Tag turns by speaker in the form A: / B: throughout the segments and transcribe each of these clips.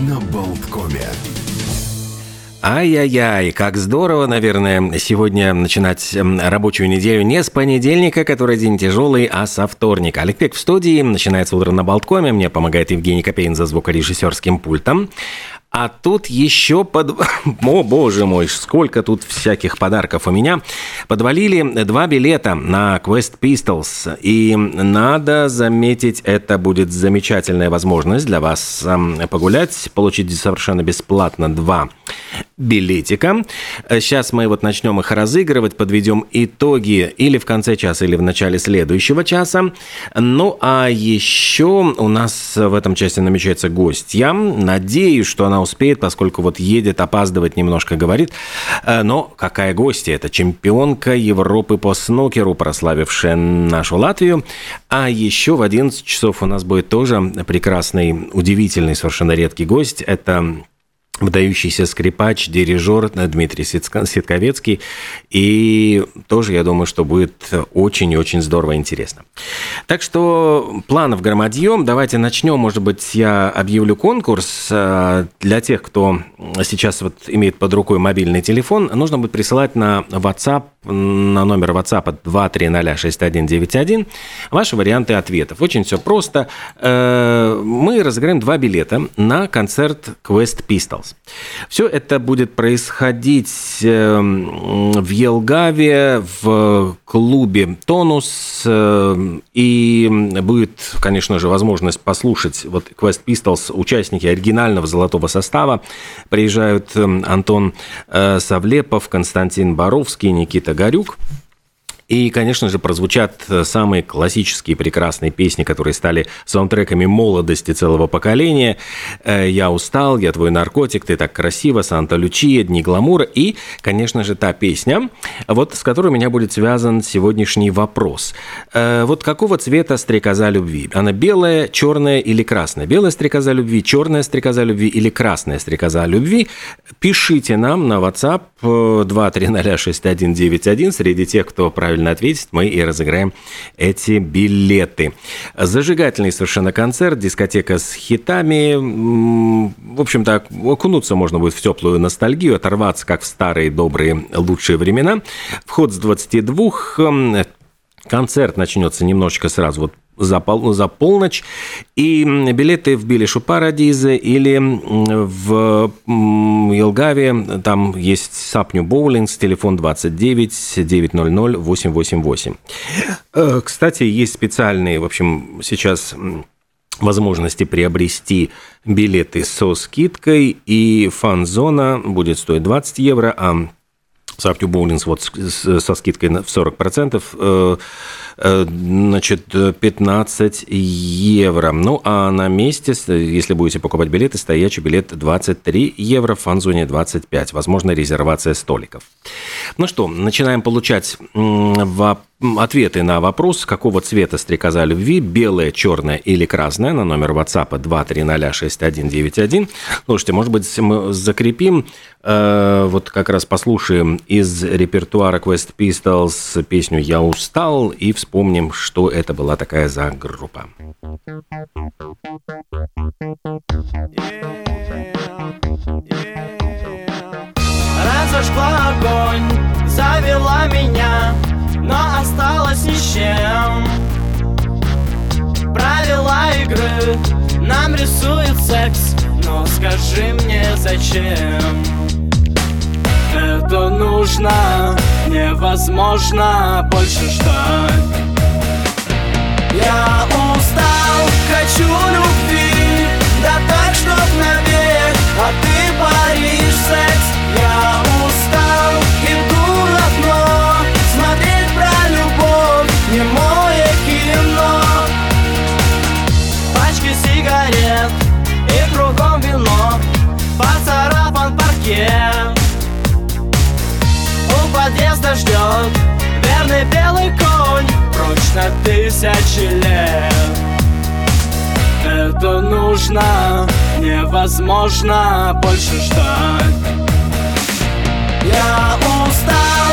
A: на Болткоме.
B: Ай-яй-яй, как здорово, наверное, сегодня начинать рабочую неделю не с понедельника, который день тяжелый, а со вторника. Олег Пек в студии, начинается утро на Болткоме, мне помогает Евгений Копейн за звукорежиссерским пультом. А тут еще под... О, боже мой, сколько тут всяких подарков у меня. Подвалили два билета на Quest Pistols. И надо заметить, это будет замечательная возможность для вас погулять, получить совершенно бесплатно два билетика. Сейчас мы вот начнем их разыгрывать, подведем итоги или в конце часа, или в начале следующего часа. Ну, а еще у нас в этом части намечается гостья. Надеюсь, что она успеет, поскольку вот едет, опаздывать немножко говорит. Э, но какая гостья? Это чемпионка Европы по снукеру, прославившая нашу Латвию. А еще в 11 часов у нас будет тоже прекрасный, удивительный, совершенно редкий гость. Это выдающийся скрипач, дирижер Дмитрий Ситковецкий. И тоже, я думаю, что будет очень и очень здорово интересно. Так что планов громадьем. Давайте начнем. Может быть, я объявлю конкурс. Э, для тех, кто сейчас вот имеет под рукой мобильный телефон, нужно будет присылать на WhatsApp, на номер WhatsApp 2306191 ваши варианты ответов. Очень все просто. Э, мы разыграем два билета на концерт Quest Pistols. House. Все это будет происходить эм, в Елгаве, в клубе «Тонус», э, и будет, конечно же, возможность послушать вот Quest Pistols, участники оригинального золотого состава. Приезжают эм, Антон э, Савлепов, Константин Боровский, Никита Горюк. И, конечно же, прозвучат э, самые классические прекрасные песни, которые стали саундтреками молодости целого поколения. Э, «Я устал», «Я твой наркотик», «Ты так красиво», «Санта Лючия», «Дни гламура» и, конечно же, та песня, вот с которой у меня будет связан сегодняшний вопрос. Э, вот какого цвета стрекоза любви? Она белая, черная или красная? Белая стрекоза любви, черная стрекоза любви или красная стрекоза любви? Пишите нам на WhatsApp 2306191 среди тех, кто правильно правильно ответить, мы и разыграем эти билеты. Зажигательный совершенно концерт, дискотека с хитами. В общем-то, окунуться можно будет в теплую ностальгию, оторваться, как в старые добрые лучшие времена. Вход с 22 Концерт начнется немножечко сразу вот за, пол, за полночь. И билеты в Билишу Парадизе или в Елгаве. Там есть Сапню Боулингс, телефон 29 900 888. Кстати, есть специальные, в общем, сейчас возможности приобрести билеты со скидкой, и фан-зона будет стоить 20 евро, а Сапню Боулингс вот со скидкой в 40%, Э, значит, 15 евро. Ну, а на месте, если будете покупать билеты, стоячий билет 23 евро, в фан-зоне 25. Возможно, резервация столиков. Ну что, начинаем получать ответы на вопрос, какого цвета стрекоза любви, белая, черная или красная, на номер WhatsApp 2306191. Слушайте, может быть, мы закрепим, э, вот как раз послушаем из репертуара Quest Pistols песню «Я устал» и вспомним, что это была такая за группа.
C: Завела меня но осталась ни с чем Правила игры нам рисует секс Но скажи мне зачем? Это нужно, невозможно больше ждать. Я устал, хочу любви Да так, чтоб навек, а ты паришь секс. Я сигарет и кругом вино Поцарапан паркет. У подъезда ждет верный белый конь Прочь на тысячи лет. Это нужно, невозможно больше ждать. Я устал,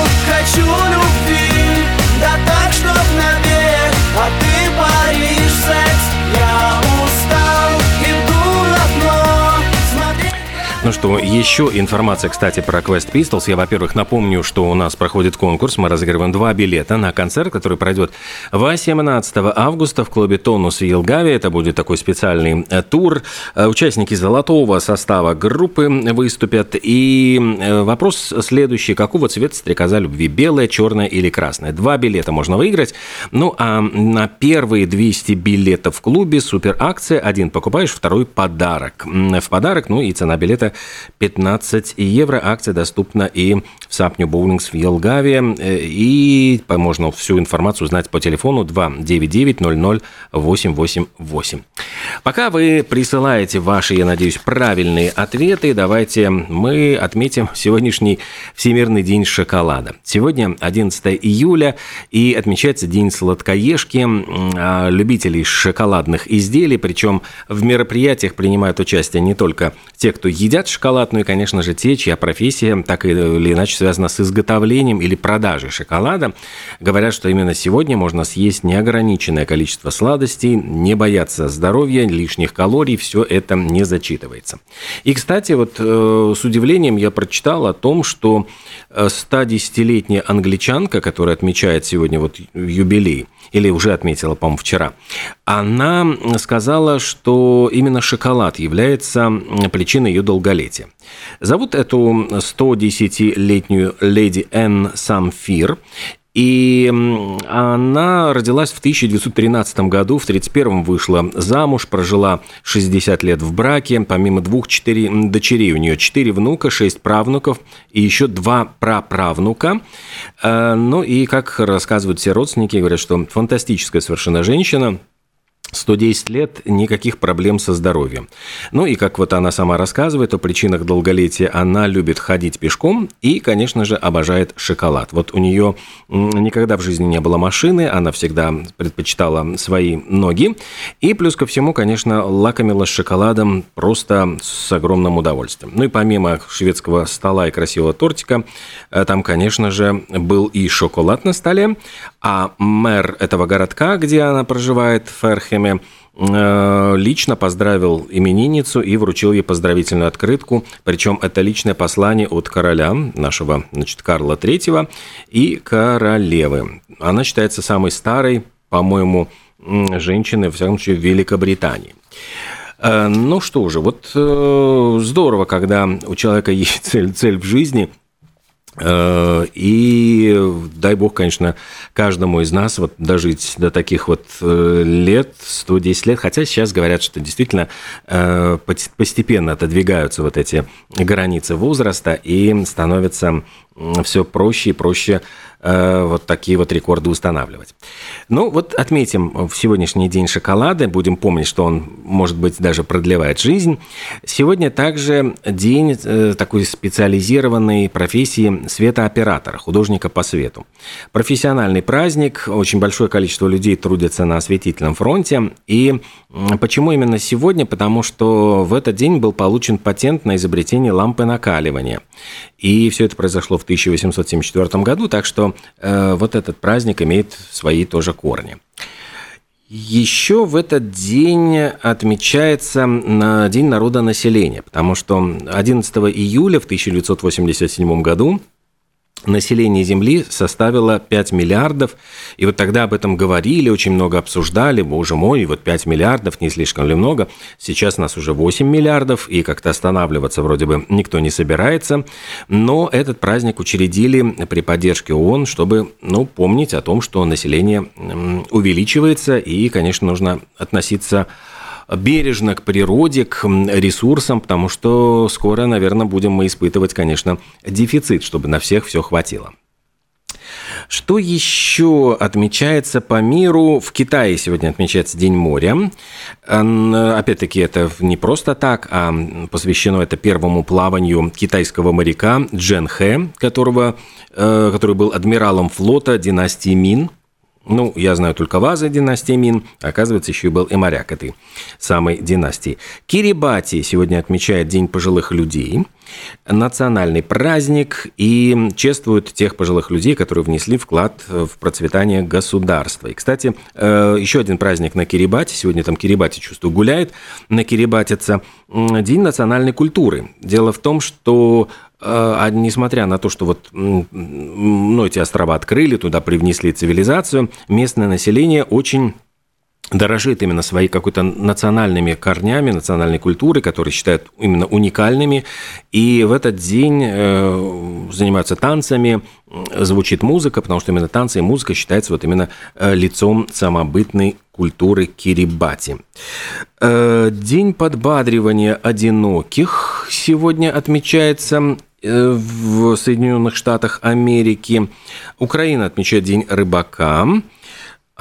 B: Ну что, еще информация, кстати, про Quest Pistols. Я, во-первых, напомню, что у нас проходит конкурс. Мы разыгрываем два билета на концерт, который пройдет 18 августа в клубе «Тонус» в Елгаве. Это будет такой специальный э, тур. Э, участники золотого состава группы выступят. И э, вопрос следующий. Какого цвета стрекоза любви? Белая, черная или красная? Два билета можно выиграть. Ну, а на первые 200 билетов в клубе супер акция. Один покупаешь, второй подарок. В подарок, ну и цена билета 15 евро. Акция доступна и в Сапню Боулингс в Елгаве. И можно всю информацию узнать по телефону 299 888. Пока вы присылаете ваши, я надеюсь, правильные ответы, давайте мы отметим сегодняшний Всемирный день шоколада. Сегодня 11 июля и отмечается День сладкоежки, а, любителей шоколадных изделий, причем в мероприятиях принимают участие не только те, кто едят шоколад, ну и, конечно же, те, чья профессия так или иначе связана с изготовлением или продажей шоколада, говорят, что именно сегодня можно съесть неограниченное количество сладостей, не бояться здоровья, лишних калорий, все это не зачитывается. И, кстати, вот э, с удивлением я прочитал о том, что 110-летняя англичанка, которая отмечает сегодня вот юбилей, или уже отметила, по-моему, вчера, она сказала, что именно шоколад является причиной ее долголетия. Зовут эту 110-летнюю леди Энн Самфир, и она родилась в 1913 году, в 1931 вышла замуж, прожила 60 лет в браке, помимо двух четыре дочерей у нее четыре внука, шесть правнуков и еще два праправнука. Э, ну и, как рассказывают все родственники, говорят, что фантастическая совершенно женщина – 110 лет, никаких проблем со здоровьем. Ну и как вот она сама рассказывает о причинах долголетия, она любит ходить пешком и, конечно же, обожает шоколад. Вот у нее никогда в жизни не было машины, она всегда предпочитала свои ноги. И плюс ко всему, конечно, лакомилась шоколадом просто с огромным удовольствием. Ну и помимо шведского стола и красивого тортика, э, там, конечно же, был и шоколад на столе, а мэр этого городка, где она проживает, Ферхеме, э, лично поздравил именинницу и вручил ей поздравительную открытку. Причем это личное послание от короля, нашего значит, Карла III, и королевы. Она считается самой старой, по-моему, женщиной, в всяком случае, в Великобритании. Э, ну что же, вот э, здорово, когда у человека есть цель, цель в жизни – и дай бог, конечно, каждому из нас вот дожить до таких вот э, лет, 110 лет, хотя сейчас говорят, что действительно э, постепенно отодвигаются вот эти границы возраста и становится все проще и проще Э, вот такие вот рекорды устанавливать. Ну, вот отметим в сегодняшний день шоколада, будем помнить, что он, может быть, даже продлевает жизнь. Сегодня также день э, такой специализированной профессии светооператора, художника по свету. Профессиональный праздник, очень большое количество людей трудятся на осветительном фронте. И почему именно сегодня? Потому что в этот день был получен патент на изобретение лампы накаливания. И все это произошло в 1874 году, так что э, вот этот праздник имеет свои тоже корни. Еще в этот день отмечается на День народонаселения, потому что 11 июля в 1987 году население Земли составило 5 миллиардов. И вот тогда об этом говорили, очень много обсуждали. Боже мой, вот 5 миллиардов, не слишком ли много? Сейчас нас уже 8 миллиардов, и как-то останавливаться вроде бы никто не собирается. Но этот праздник учредили при поддержке ООН, чтобы ну, помнить о том, что население увеличивается, и, конечно, нужно относиться бережно к природе, к ресурсам, потому что скоро, наверное, будем мы испытывать, конечно, дефицит, чтобы на всех все хватило. Что еще отмечается по миру? В Китае сегодня отмечается День моря. Опять-таки, это не просто так, а посвящено это первому плаванию китайского моряка Джен Хэ, которого, э, который был адмиралом флота династии Мин – Ну, я знаю только вазы династии Мин, оказывается, еще и был и моряк этой самой династии. Кирибати сегодня отмечает День пожилых людей, национальный праздник и чествует тех пожилых людей, которые внесли вклад в процветание государства. И, кстати, э, еще один праздник на Кирибати, сегодня там Кирибати, чувствую, гуляет, на Кирибатица, День национальной культуры. Дело в том, что а несмотря на то, что вот ну, эти острова открыли, туда привнесли цивилизацию, местное население очень дорожит именно своей какой-то национальными корнями, национальной культурой, которые считают именно уникальными. И в этот день э, занимаются танцами, звучит музыка, потому что именно танцы и музыка считаются вот именно э, лицом самобытной культуры Кирибати. Э, день подбадривания одиноких сегодня отмечается в Соединенных Штатах Америки. Украина отмечает День рыбака.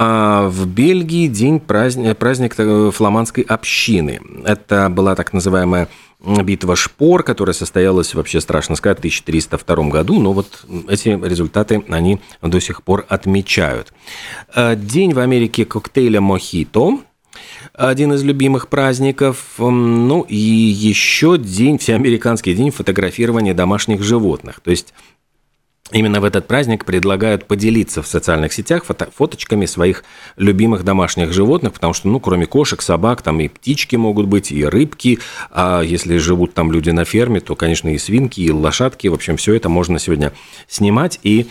B: А в Бельгии день праздник, праздник фламандской общины. Это была так называемая битва шпор, которая состоялась, вообще страшно сказать, в 1302 году, но вот эти результаты они до сих пор отмечают. Э, день в Америке коктейля мохито, один из любимых праздников. Ну и еще день, всеамериканский день фотографирования домашних животных. То есть Именно в этот праздник предлагают поделиться в социальных сетях фото фоточками своих любимых домашних животных, потому что, ну, кроме кошек, собак, там и птички могут быть, и рыбки, а если живут там люди на ферме, то, конечно, и свинки, и лошадки, в общем, все это можно сегодня снимать и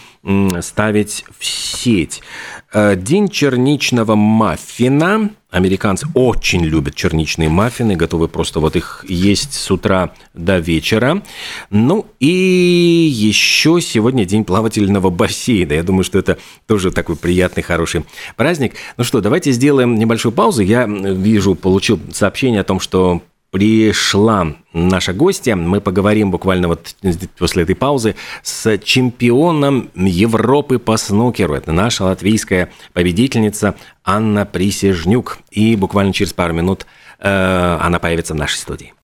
B: ставить в сеть. Э, день черничного маффина. Американцы очень любят черничные маффины, готовы просто вот их есть с утра до вечера. Ну и еще сегодня день плавательного бассейна. Я думаю, что это тоже такой приятный, хороший праздник. Ну что, давайте сделаем небольшую паузу. Я вижу, получил сообщение о том, что пришла наша гостья. Мы поговорим буквально вот после этой паузы с чемпионом Европы по снукеру. Это наша латвийская победительница Анна Присяжнюк. И буквально через пару минут э, она появится в нашей студии.